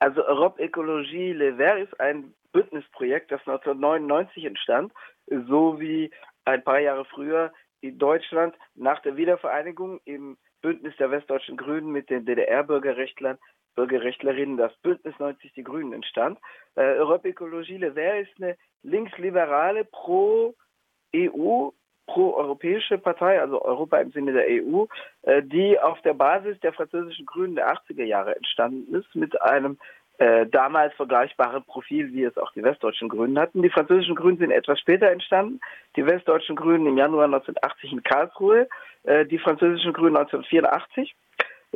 Also Europe Ecologie Le Vert ist ein Bündnisprojekt, das 1999 entstand, so wie ein paar Jahre früher in Deutschland nach der Wiedervereinigung im Bündnis der westdeutschen Grünen mit den DDR-Bürgerrechtlern, Bürgerrechtlerinnen das Bündnis 90 Die Grünen entstand. Äh, Europe Ecologie Le Vert ist eine linksliberale pro-EU, pro-europäische Partei, also Europa im Sinne der EU, äh, die auf der Basis der französischen Grünen der 80er Jahre entstanden ist, mit einem äh, damals vergleichbare Profil, wie es auch die westdeutschen Grünen hatten. Die französischen Grünen sind etwas später entstanden, die westdeutschen Grünen im Januar 1980 in Karlsruhe, äh, die französischen Grünen 1984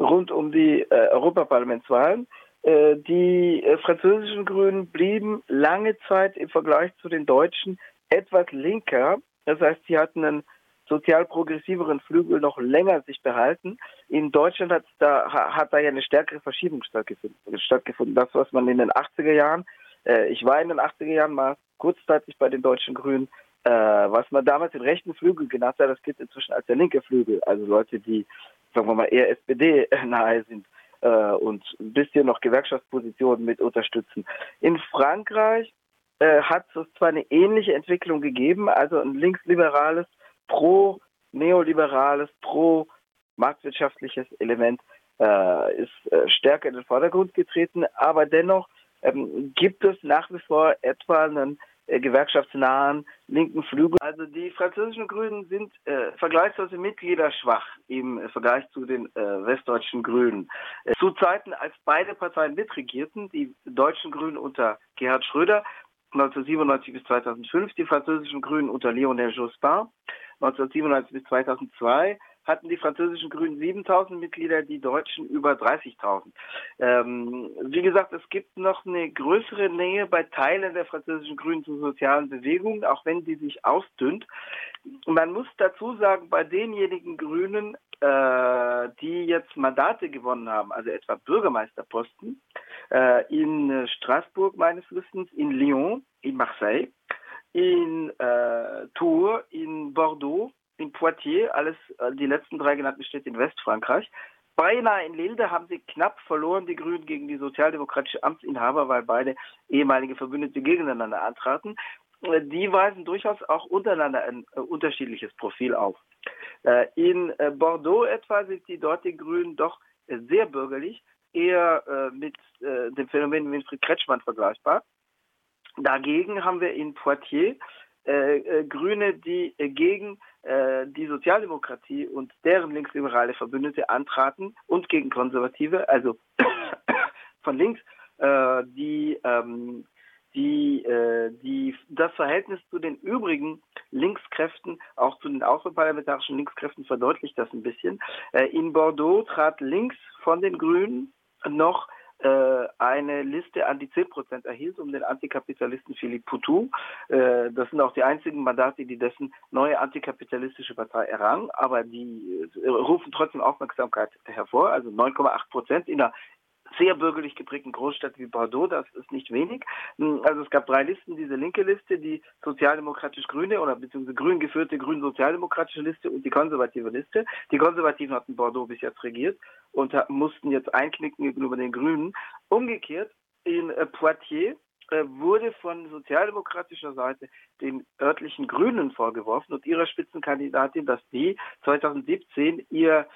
rund um die äh, Europaparlamentswahlen. Äh, die äh, französischen Grünen blieben lange Zeit im Vergleich zu den Deutschen etwas linker. Das heißt, sie hatten einen sozial progressiveren Flügel noch länger sich behalten. In Deutschland hat da, hat da ja eine stärkere Verschiebung stattgefunden. Das, was man in den 80er Jahren, äh, ich war in den 80er Jahren mal kurzzeitig bei den deutschen Grünen, äh, was man damals den rechten Flügel genannt hat, das gilt inzwischen als der linke Flügel. Also Leute, die, sagen wir mal, eher SPD nahe sind äh, und ein bisschen noch Gewerkschaftspositionen mit unterstützen. In Frankreich äh, hat es zwar eine ähnliche Entwicklung gegeben, also ein linksliberales pro-neoliberales, pro-marktwirtschaftliches Element äh, ist äh, stärker in den Vordergrund getreten. Aber dennoch ähm, gibt es nach wie vor etwa einen äh, gewerkschaftsnahen linken Flügel. Also die französischen Grünen sind äh, vergleichsweise mitgliederschwach im äh, Vergleich zu den äh, westdeutschen Grünen. Äh, zu Zeiten, als beide Parteien mitregierten, die deutschen Grünen unter Gerhard Schröder 1997 bis 2005, die französischen Grünen unter Lionel Jospin 1997 bis 2002 hatten die französischen Grünen 7000 Mitglieder, die Deutschen über 30.000. Ähm, wie gesagt, es gibt noch eine größere Nähe bei Teilen der französischen Grünen zu sozialen Bewegungen, auch wenn die sich ausdünnt. Man muss dazu sagen, bei denjenigen Grünen, die jetzt Mandate gewonnen haben, also etwa Bürgermeisterposten, äh, in Straßburg meines Wissens, in Lyon, in Marseille, in äh, Tours, in Bordeaux, in Poitiers, alles äh, die letzten drei genannten Städte in Westfrankreich. Beinahe in Lille haben sie knapp verloren, die Grünen gegen die sozialdemokratische Amtsinhaber, weil beide ehemalige Verbündete gegeneinander antraten. Äh, die weisen durchaus auch untereinander ein äh, unterschiedliches Profil auf. Äh, in äh, Bordeaux etwa sind die dortigen Grünen doch sehr bürgerlich, eher mit dem Phänomen Winfried Kretschmann vergleichbar. Dagegen haben wir in Poitiers äh, äh, Grüne, die äh, gegen äh, die Sozialdemokratie und deren linksliberale Verbündete antraten und gegen Konservative, also von links, äh, die, ähm, die, äh, die das Verhältnis zu den übrigen Linkskräften, auch zu den außerparlamentarischen Linkskräften verdeutlicht das ein bisschen. in Bordeaux trat links von den Grünen noch äh, eine Liste an die 10 Prozent erhielt, um den Antikapitalisten Philippe Poutou. Äh, das sind auch die einzigen Mandate, die dessen neue antikapitalistische Partei errang, aber die äh, rufen trotzdem Aufmerksamkeit hervor, also 9,8 Prozent in einer sehr bürgerlich geprägten Großstadt wie Bordeaux, das ist nicht wenig. Hm, also es gab drei Listen, diese linke Liste, die sozialdemokratisch-grüne oder beziehungsweise grün geführte grün-sozialdemokratische Liste und die konservative Liste. Die Konservativen hatten Bordeaux bis jetzt regiert und mussten jetzt einknicken gegenüber den Grünen. Umgekehrt in äh, Poitiers äh, wurde von sozialdemokratischer Seite den örtlichen Grünen vorgeworfen und ihrer Spitzenkandidatin, dass die 2017 ihr,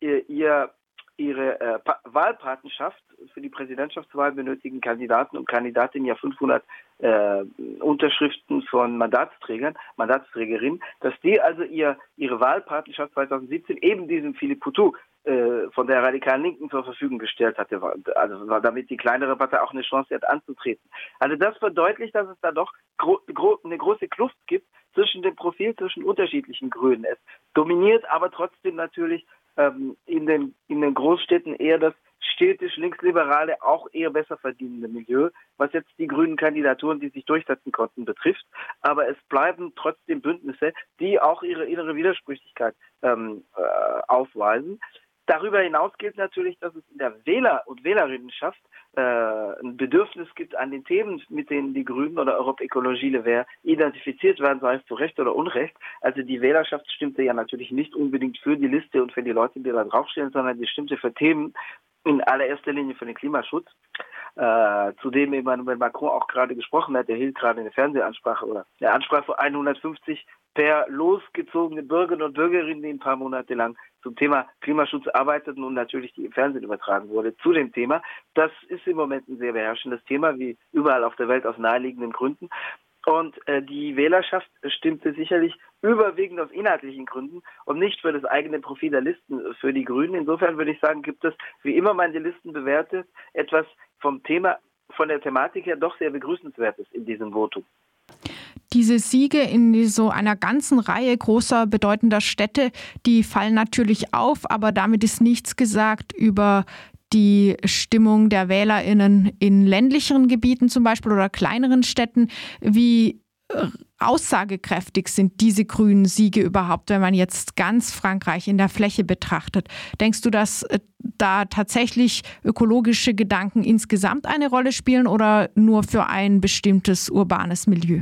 ihr, ihr ihre äh, Wahlpatenschaft für die Präsidentschaftswahl benötigen Kandidaten und Kandidatinnen ja 500 äh, Unterschriften von Mandatsträgern, Mandatsträgerinnen, dass die also ihr, ihre Wahlpatenschaft 2017 eben diesem Philippe Poutou äh, von der radikalen Linken zur Verfügung gestellt hatte, also damit die kleinere Partei auch eine Chance hat anzutreten. Also das verdeutlicht, dass es da doch gro gro eine große Kluft gibt zwischen dem Profil zwischen unterschiedlichen Grünen. Es dominiert aber trotzdem natürlich ähm, in, den, in den Großstädten eher das städtisch linksliberale, auch eher besser verdienende Milieu, was jetzt die grünen Kandidaturen, die sich durchsetzen konnten, betrifft. Aber es bleiben trotzdem Bündnisse, die auch ihre innere Widersprüchlichkeit ähm, äh, aufweisen. Darüber hinaus gilt natürlich, dass es in der Wähler- und Wählerinnenschaft äh, ein Bedürfnis gibt an den Themen, mit denen die Grünen oder Europe Le Vert identifiziert werden, sei es zu Recht oder Unrecht. Also die Wählerschaft stimmte ja natürlich nicht unbedingt für die Liste und für die Leute, die da draufstehen, sondern die stimmte für Themen in allererster Linie für den Klimaschutz. Äh, zu dem Emmanuel Macron auch gerade gesprochen hat. Er hielt gerade eine Fernsehansprache oder eine Ansprache vor 150 per losgezogene Bürgerinnen und Bürgerinnen, die ein paar Monate lang zum Thema Klimaschutz arbeiteten und natürlich die im Fernsehen übertragen wurde zu dem Thema. Das ist im Moment ein sehr beherrschendes Thema, wie überall auf der Welt aus naheliegenden Gründen. Und äh, die Wählerschaft stimmte sicherlich überwiegend aus inhaltlichen Gründen und nicht für das eigene Profil der Listen für die Grünen. Insofern würde ich sagen, gibt es, wie immer man die Listen bewertet, etwas vom Thema, von der Thematik her doch sehr begrüßenswertes in diesem Votum. Diese Siege in so einer ganzen Reihe großer, bedeutender Städte, die fallen natürlich auf, aber damit ist nichts gesagt über die Stimmung der WählerInnen in ländlicheren Gebieten zum Beispiel oder kleineren Städten. Wie äh, aussagekräftig sind diese grünen Siege überhaupt, wenn man jetzt ganz Frankreich in der Fläche betrachtet? Denkst du, dass äh, da tatsächlich ökologische Gedanken insgesamt eine Rolle spielen oder nur für ein bestimmtes urbanes Milieu?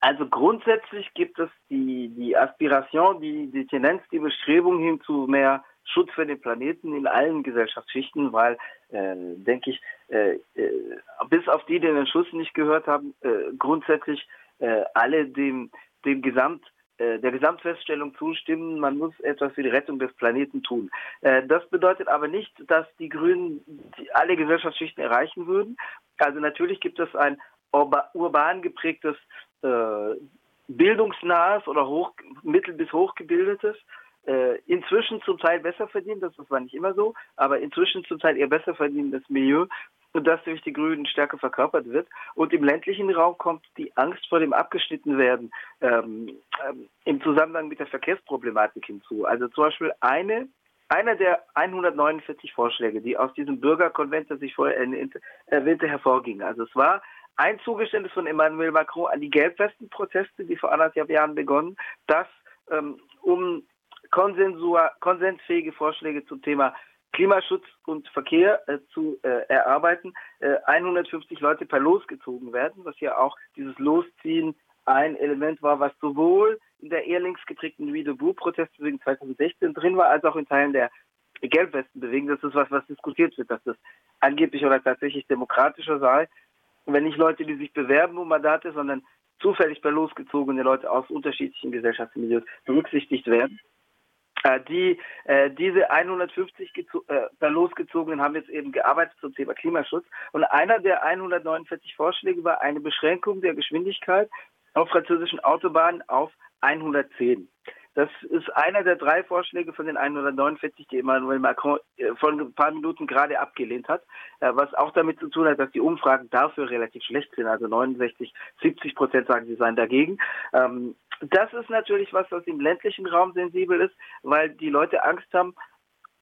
Also grundsätzlich gibt es die, die Aspiration, die, die Tendenz, die Bestrebung hin zu mehr Schutz für den Planeten in allen Gesellschaftsschichten, weil, äh, denke ich, äh, äh, bis auf die, die den Schuss nicht gehört haben, äh, grundsätzlich äh, alle dem, dem Gesamt äh, der Gesamtfeststellung zustimmen, man muss etwas für die Rettung des Planeten tun. Das bedeutet aber nicht, dass die Grünen alle Gesellschaftsschichten erreichen würden. Also natürlich gibt es ein urban geprägtes, bildungsnahes oder hoch, mittel- bis hochgebildetes äh, inzwischen zum Teil besser verdient, das war nicht immer so, aber inzwischen zum Teil eher besser verdienendes Milieu und das durch die Grünen stärker verkörpert wird. Und im ländlichen Raum kommt die Angst vor dem Abgeschnittenwerden ähm, ähm, im Zusammenhang mit der Verkehrsproblematik hinzu. Also zum Beispiel eine einer der 149 Vorschläge, die aus diesem Bürgerkonvent, das ich vorher erwähnte, hervorgingen. Also es war ein Zugeständnis von Emmanuel Macron an die Gelbwesten-Proteste, die vor anderthalb Jahren begonnen, dass ähm, um konsensfähige Vorschläge zum Thema Klimaschutz und Verkehr äh, zu äh, erarbeiten, äh, 150 Leute per Los gezogen werden, was ja auch dieses Losziehen ein Element war, was sowohl in der eher links geprägten Louis de Bourg-Protestbewegung 2016 drin war, als auch in Teilen der Gelbwestenbewegung. Das ist was, was diskutiert wird, dass das angeblich oder tatsächlich demokratischer sei. Und wenn nicht Leute, die sich bewerben um Mandate, sondern zufällig per losgezogene Leute aus unterschiedlichen Gesellschaftsmilieus berücksichtigt werden. Die, äh, diese 150 äh, losgezogenen haben jetzt eben gearbeitet zum Thema Klimaschutz. Und einer der 149 Vorschläge war eine Beschränkung der Geschwindigkeit auf französischen Autobahnen auf 110. Das ist einer der drei Vorschläge von den 149, die Emmanuel Macron äh, vor ein paar Minuten gerade abgelehnt hat, äh, was auch damit zu tun hat, dass die Umfragen dafür relativ schlecht sind. Also 69, 70 Prozent sagen, sie seien dagegen. Das ist natürlich was, was im ländlichen Raum sensibel ist, weil die Leute Angst haben,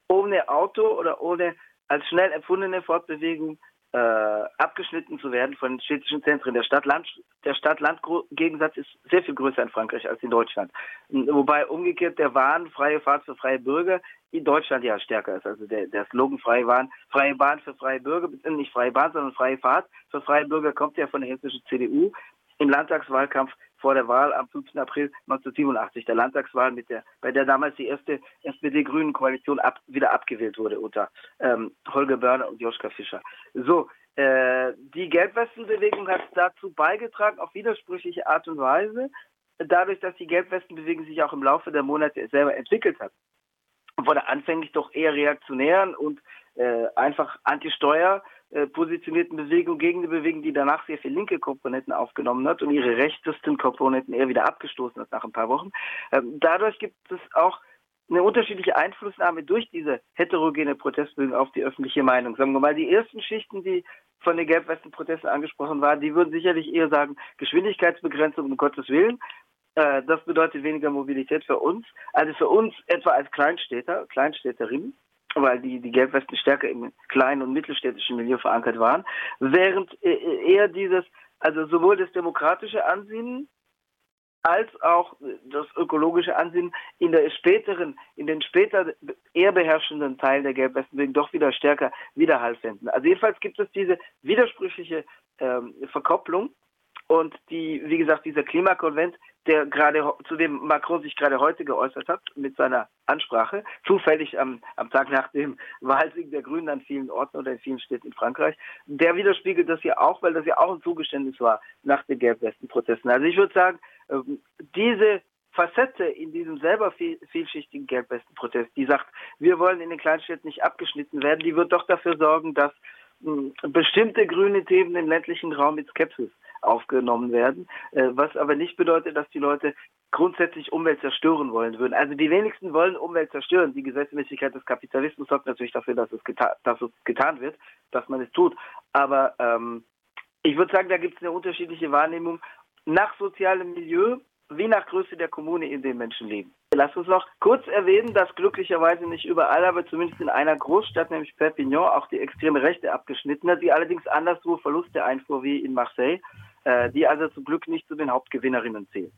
ohne Auto oder ohne als schnell empfundene Fortbewegung äh, abgeschnitten zu werden von den städtischen Zentren. Der Stadt-Land, der Stadt-Land-Gegensatz ist sehr viel größer in Frankreich als in Deutschland. Wobei umgekehrt der Wahn, freie Fahrt für freie Bürger in Deutschland ja stärker ist. Also der, der Slogan freie Bahn, freie Bahn für freie Bürger, nicht freie Bahn, sondern freie Fahrt für freie Bürger kommt ja von der hessischen CDU im Landtagswahlkampf vor der Wahl am 5. April 1987, der Landtagswahl, mit der, bei der damals die erste SPD-Grünen-Koalition ab, wieder abgewählt wurde unter ähm, Holger Börner und Joschka Fischer. So, äh, die Gelbwestenbewegung hat dazu beigetragen, auf widersprüchliche Art und Weise, dadurch, dass die Gelbwestenbewegung sich auch im Laufe der Monate selber entwickelt hat. Wurde anfänglich doch eher reaktionären und äh, einfach anti-Steuer äh, positionierten Bewegung gegen eine Bewegung, die danach sehr viel linke Komponenten aufgenommen hat und ihre rechtesten Komponenten eher wieder abgestoßen hat nach ein paar Wochen. Ähm, dadurch gibt es auch eine unterschiedliche Einflussnahme durch diese heterogene Protestbewegung auf die öffentliche Meinung. Sagen wir mal, die ersten Schichten, die von den Gelbwesten-Protesten angesprochen waren, die würden sicherlich eher sagen, Geschwindigkeitsbegrenzung um Gottes Willen. Äh, das bedeutet weniger Mobilität für uns. Also für uns etwa als Kleinstädter, Kleinstädterinnen weil die, die Gelbwesten stärker im kleinen und mittelstädtischen Milieu verankert waren, während äh, äh, eher dieses, also sowohl das demokratische Ansinnen als auch das ökologische Ansinnen in der späteren, in den später eher beherrschenden Teilen der Gelbwesten doch wieder stärker Widerhall finden. Also jedenfalls gibt es diese widersprüchliche ähm, Verkopplung und die, wie gesagt, dieser Klimakonvent der gerade, zu dem Macron sich gerade heute geäußert hat mit seiner Ansprache, zufällig am, am Tag nach dem Wahlsieg der Grünen an vielen Orten oder in vielen Städten in Frankreich, der widerspiegelt das ja auch, weil das ja auch ein Zugeständnis war nach den Gelbwesten-Protesten. Also ich würde sagen, ähm, diese Facette in diesem selber viel, vielschichtigen Gelbwesten-Protest, die sagt, wir wollen in den Kleinstädten nicht abgeschnitten werden, die wird doch dafür sorgen, dass mh, bestimmte grüne Themen im ländlichen Raum mit Skepsis aufgenommen werden, äh, was aber nicht bedeutet, dass die Leute grundsätzlich Umwelt zerstören wollen würden. Also die wenigsten wollen Umwelt zerstören. Die Gesetzmäßigkeit des Kapitalismus sorgt natürlich dafür, dass es, geta dass es getan wird, dass man es tut. Aber ähm, ich würde sagen, da gibt es eine unterschiedliche Wahrnehmung nach sozialem Milieu wie nach Größe der Kommune, in der Menschen leben. Lass uns noch kurz erwähnen, dass glücklicherweise nicht überall, aber zumindest in einer Großstadt, nämlich Perpignan, auch die extreme Rechte abgeschnitten hat, die allerdings anderswo Verluste einfuhr wie in Marseille, die also zum Glück nicht zu den Hauptgewinnerinnen zählen.